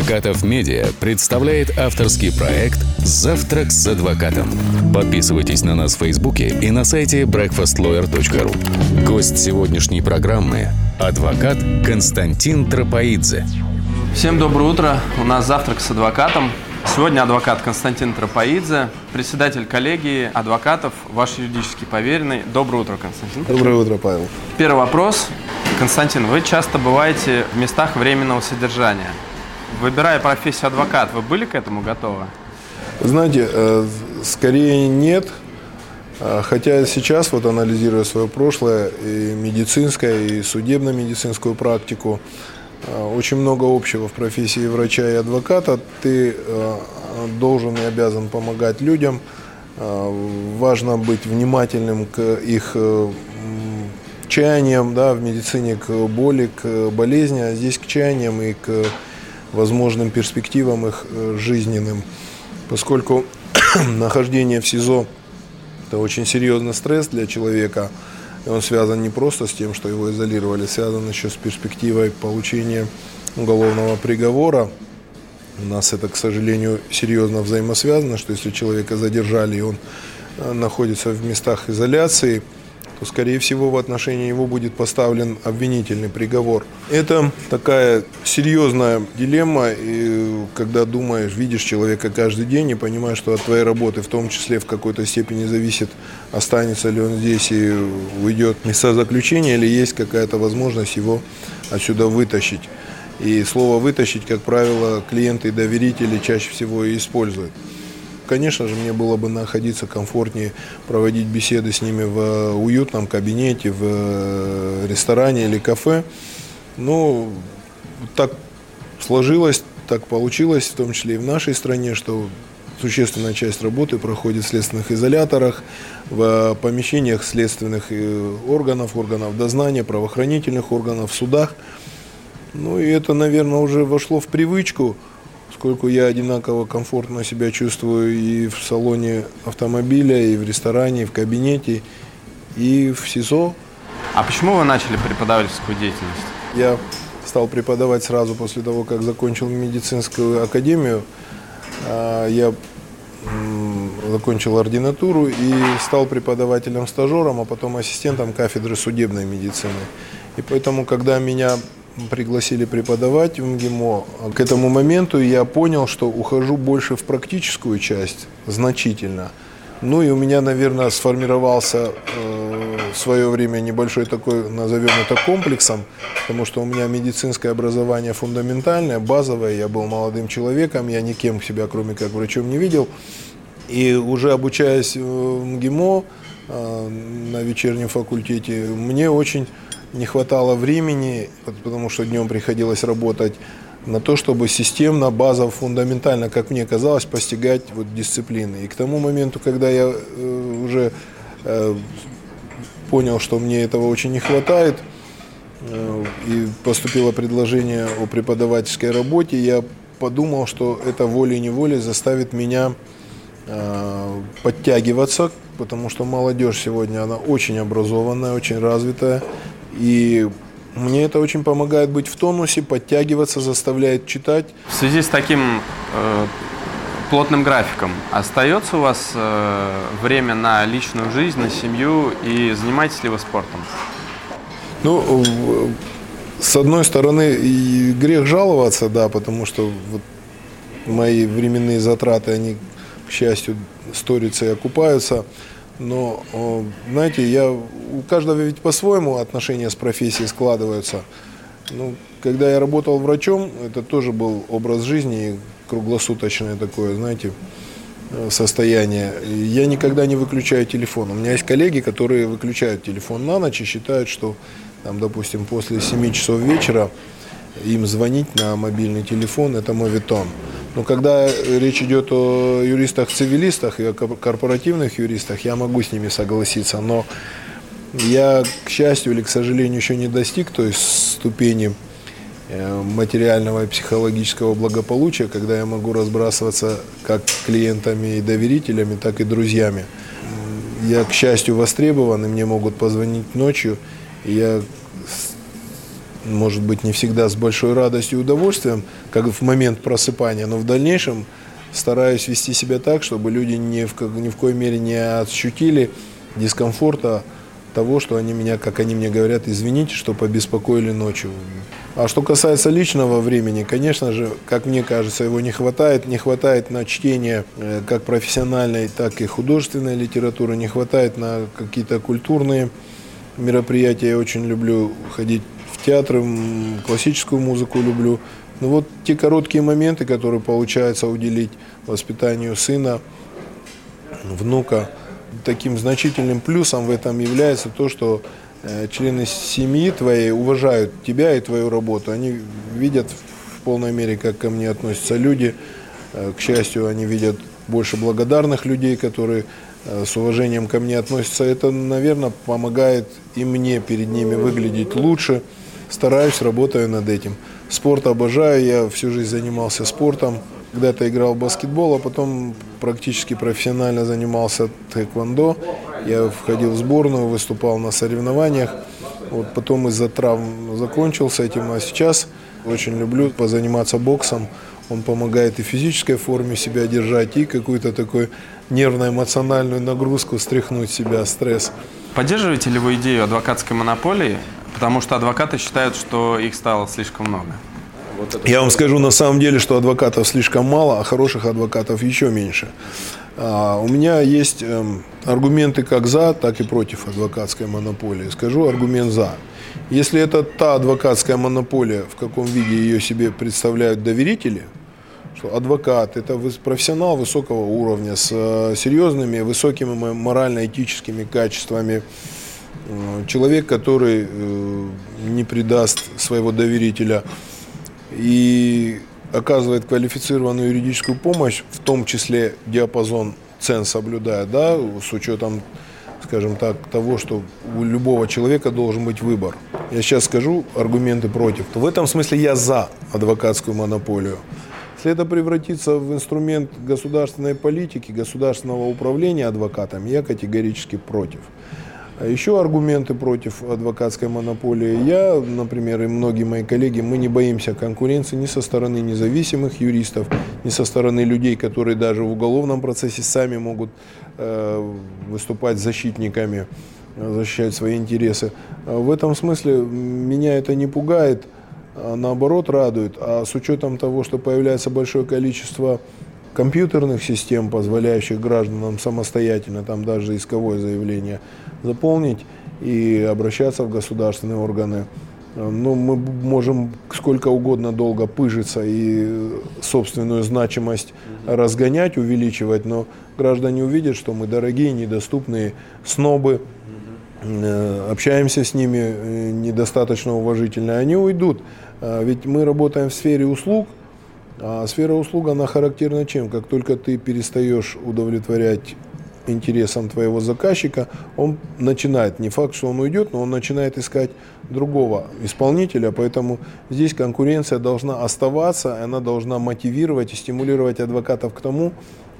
Акатов Медиа представляет авторский проект «Завтрак с адвокатом». Подписывайтесь на нас в Фейсбуке и на сайте breakfastlawyer.ru. Гость сегодняшней программы – адвокат Константин Тропоидзе. Всем доброе утро. У нас завтрак с адвокатом. Сегодня адвокат Константин Тропоидзе, председатель коллегии адвокатов, ваш юридический поверенный. Доброе утро, Константин. Доброе утро, Павел. Первый вопрос. Константин, вы часто бываете в местах временного содержания. Выбирая профессию адвокат, вы были к этому готовы? Знаете, э, скорее нет. Э, хотя сейчас, вот анализируя свое прошлое, и медицинское, и судебно-медицинскую практику, э, очень много общего в профессии врача и адвоката. Ты должен и обязан помогать людям. Важно быть внимательным к их чаяниям, да, в медицине к боли, к болезни, а здесь к чаяниям и к возможным перспективам их э, жизненным, поскольку нахождение в СИЗО – это очень серьезный стресс для человека, и он связан не просто с тем, что его изолировали, связан еще с перспективой получения уголовного приговора. У нас это, к сожалению, серьезно взаимосвязано, что если человека задержали, и он э, находится в местах изоляции – то, скорее всего, в отношении его будет поставлен обвинительный приговор. Это такая серьезная дилемма, и когда думаешь, видишь человека каждый день и понимаешь, что от твоей работы в том числе в какой-то степени зависит, останется ли он здесь и уйдет места заключения, или есть какая-то возможность его отсюда вытащить. И слово «вытащить», как правило, клиенты и доверители чаще всего и используют. Конечно же, мне было бы находиться комфортнее, проводить беседы с ними в уютном кабинете, в э, ресторане или кафе. Но так сложилось, так получилось, в том числе и в нашей стране, что существенная часть работы проходит в следственных изоляторах, в помещениях следственных э, органов, органов дознания, правоохранительных органов, судах. Ну и это, наверное, уже вошло в привычку – поскольку я одинаково комфортно себя чувствую и в салоне автомобиля, и в ресторане, и в кабинете, и в СИЗО. А почему вы начали преподавательскую деятельность? Я стал преподавать сразу после того, как закончил медицинскую академию. А, я закончил ординатуру и стал преподавателем-стажером, а потом ассистентом кафедры судебной медицины. И поэтому, когда меня пригласили преподавать в МГИМО. К этому моменту я понял, что ухожу больше в практическую часть, значительно. Ну и у меня, наверное, сформировался э, в свое время небольшой такой, назовем это комплексом, потому что у меня медицинское образование фундаментальное, базовое, я был молодым человеком, я никем себя, кроме как врачом, не видел. И уже обучаясь в МГИМО э, на вечернем факультете, мне очень не хватало времени, потому что днем приходилось работать на то, чтобы системно, базово, фундаментально, как мне казалось, постигать вот дисциплины. И к тому моменту, когда я э, уже э, понял, что мне этого очень не хватает, э, и поступило предложение о преподавательской работе, я подумал, что это волей-неволей заставит меня подтягиваться, потому что молодежь сегодня, она очень образованная, очень развитая, и мне это очень помогает быть в тонусе, подтягиваться, заставляет читать. В связи с таким э, плотным графиком остается у вас э, время на личную жизнь, на семью и занимаетесь ли вы спортом? Ну, с одной стороны, и грех жаловаться, да, потому что вот мои временные затраты, они, к счастью, сторятся и окупаются. Но, знаете, я, у каждого ведь по-своему отношения с профессией складываются. Ну, когда я работал врачом, это тоже был образ жизни, круглосуточное такое, знаете, э, состояние. Я никогда не выключаю телефон. У меня есть коллеги, которые выключают телефон на ночь и считают, что, там, допустим, после 7 часов вечера им звонить на мобильный телефон – это моветон. Но когда речь идет о юристах-цивилистах и о корпоративных юристах, я могу с ними согласиться. Но я, к счастью или к сожалению, еще не достиг той ступени э, материального и психологического благополучия, когда я могу разбрасываться как клиентами и доверителями, так и друзьями. Я, к счастью, востребован, и мне могут позвонить ночью, и я может быть, не всегда с большой радостью и удовольствием, как в момент просыпания, но в дальнейшем стараюсь вести себя так, чтобы люди ни в, ни в коей мере не ощутили дискомфорта того, что они меня, как они мне говорят, извините, что побеспокоили ночью. А что касается личного времени, конечно же, как мне кажется, его не хватает. Не хватает на чтение э, как профессиональной, так и художественной литературы, не хватает на какие-то культурные мероприятия. Я очень люблю ходить театры, классическую музыку люблю. Но вот те короткие моменты, которые получается уделить воспитанию сына, внука – таким значительным плюсом в этом является то, что э, члены семьи твоей уважают тебя и твою работу. Они видят в полной мере, как ко мне относятся люди. Э, к счастью, они видят больше благодарных людей, которые э, с уважением ко мне относятся. Это, наверное, помогает и мне перед ними выглядеть лучше. Стараюсь, работаю над этим. Спорт обожаю, я всю жизнь занимался спортом. Когда-то играл в баскетбол, а потом практически профессионально занимался тэквондо. Я входил в сборную, выступал на соревнованиях. Вот потом из-за травм закончил с этим, а сейчас очень люблю позаниматься боксом. Он помогает и физической форме себя держать, и какую-то такую нервно-эмоциональную нагрузку стряхнуть себя, стресс. Поддерживаете ли вы идею адвокатской монополии? Потому что адвокаты считают, что их стало слишком много. Я вам скажу на самом деле, что адвокатов слишком мало, а хороших адвокатов еще меньше. А, у меня есть эм, аргументы как за, так и против адвокатской монополии. Скажу аргумент за. Если это та адвокатская монополия, в каком виде ее себе представляют доверители, что адвокат – это профессионал высокого уровня с э, серьезными, высокими морально-этическими качествами, человек, который э, не предаст своего доверителя – и оказывает квалифицированную юридическую помощь, в том числе диапазон цен соблюдая, да, с учетом, скажем так, того, что у любого человека должен быть выбор. Я сейчас скажу аргументы против. В этом смысле я за адвокатскую монополию. Если это превратится в инструмент государственной политики, государственного управления адвокатами, я категорически против. А еще аргументы против адвокатской монополии. Я, например, и многие мои коллеги, мы не боимся конкуренции ни со стороны независимых юристов, ни со стороны людей, которые даже в уголовном процессе сами могут э, выступать защитниками, защищать свои интересы. В этом смысле меня это не пугает, а наоборот радует. А с учетом того, что появляется большое количество компьютерных систем, позволяющих гражданам самостоятельно, там даже исковое заявление, заполнить и обращаться в государственные органы. Ну, мы можем сколько угодно долго пыжиться и собственную значимость разгонять, увеличивать, но граждане увидят, что мы дорогие, недоступные снобы, э, общаемся с ними э, недостаточно уважительно, они уйдут. А ведь мы работаем в сфере услуг – а сфера услуг, она характерна чем? Как только ты перестаешь удовлетворять интересам твоего заказчика, он начинает, не факт, что он уйдет, но он начинает искать другого исполнителя, поэтому здесь конкуренция должна оставаться, она должна мотивировать и стимулировать адвокатов к тому,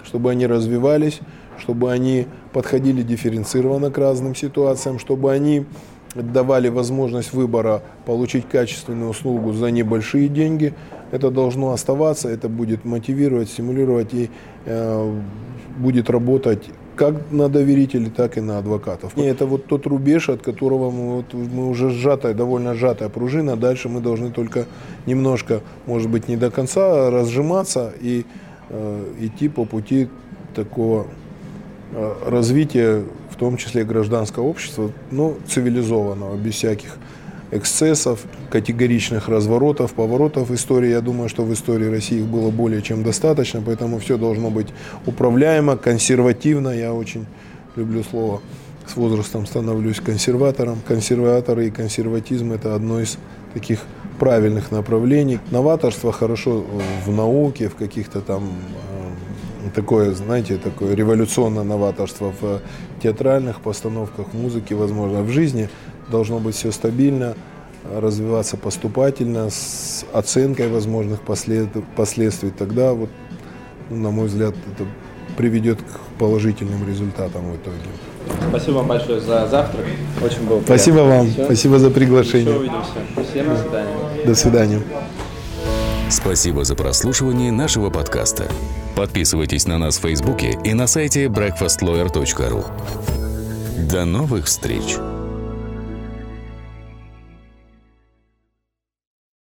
чтобы они развивались, чтобы они подходили дифференцированно к разным ситуациям, чтобы они давали возможность выбора получить качественную услугу за небольшие деньги, это должно оставаться, это будет мотивировать, стимулировать и э, будет работать как на доверителей, так и на адвокатов. И это вот тот рубеж, от которого мы, вот, мы уже сжатая, довольно сжатая пружина. Дальше мы должны только немножко, может быть, не до конца разжиматься и э, идти по пути такого э, развития, том числе гражданского общества, но цивилизованного, без всяких эксцессов, категоричных разворотов, поворотов истории. Я думаю, что в истории России их было более чем достаточно, поэтому все должно быть управляемо, консервативно. Я очень люблю слово с возрастом становлюсь консерватором. Консерваторы и консерватизм – это одно из таких правильных направлений. Новаторство хорошо в науке, в каких-то там такое, знаете, такое революционное новаторство в театральных постановках, в музыке, возможно, в жизни должно быть все стабильно, развиваться поступательно, с оценкой возможных послед... последствий. Тогда, вот, ну, на мой взгляд, это приведет к положительным результатам в итоге. Спасибо вам большое за завтрак. Очень было Спасибо вам. Все. Спасибо за приглашение. Еще увидимся. Всем до свидания. До свидания. Спасибо за прослушивание нашего подкаста. Подписывайтесь на нас в Фейсбуке и на сайте breakfastlawyer.ru. До новых встреч!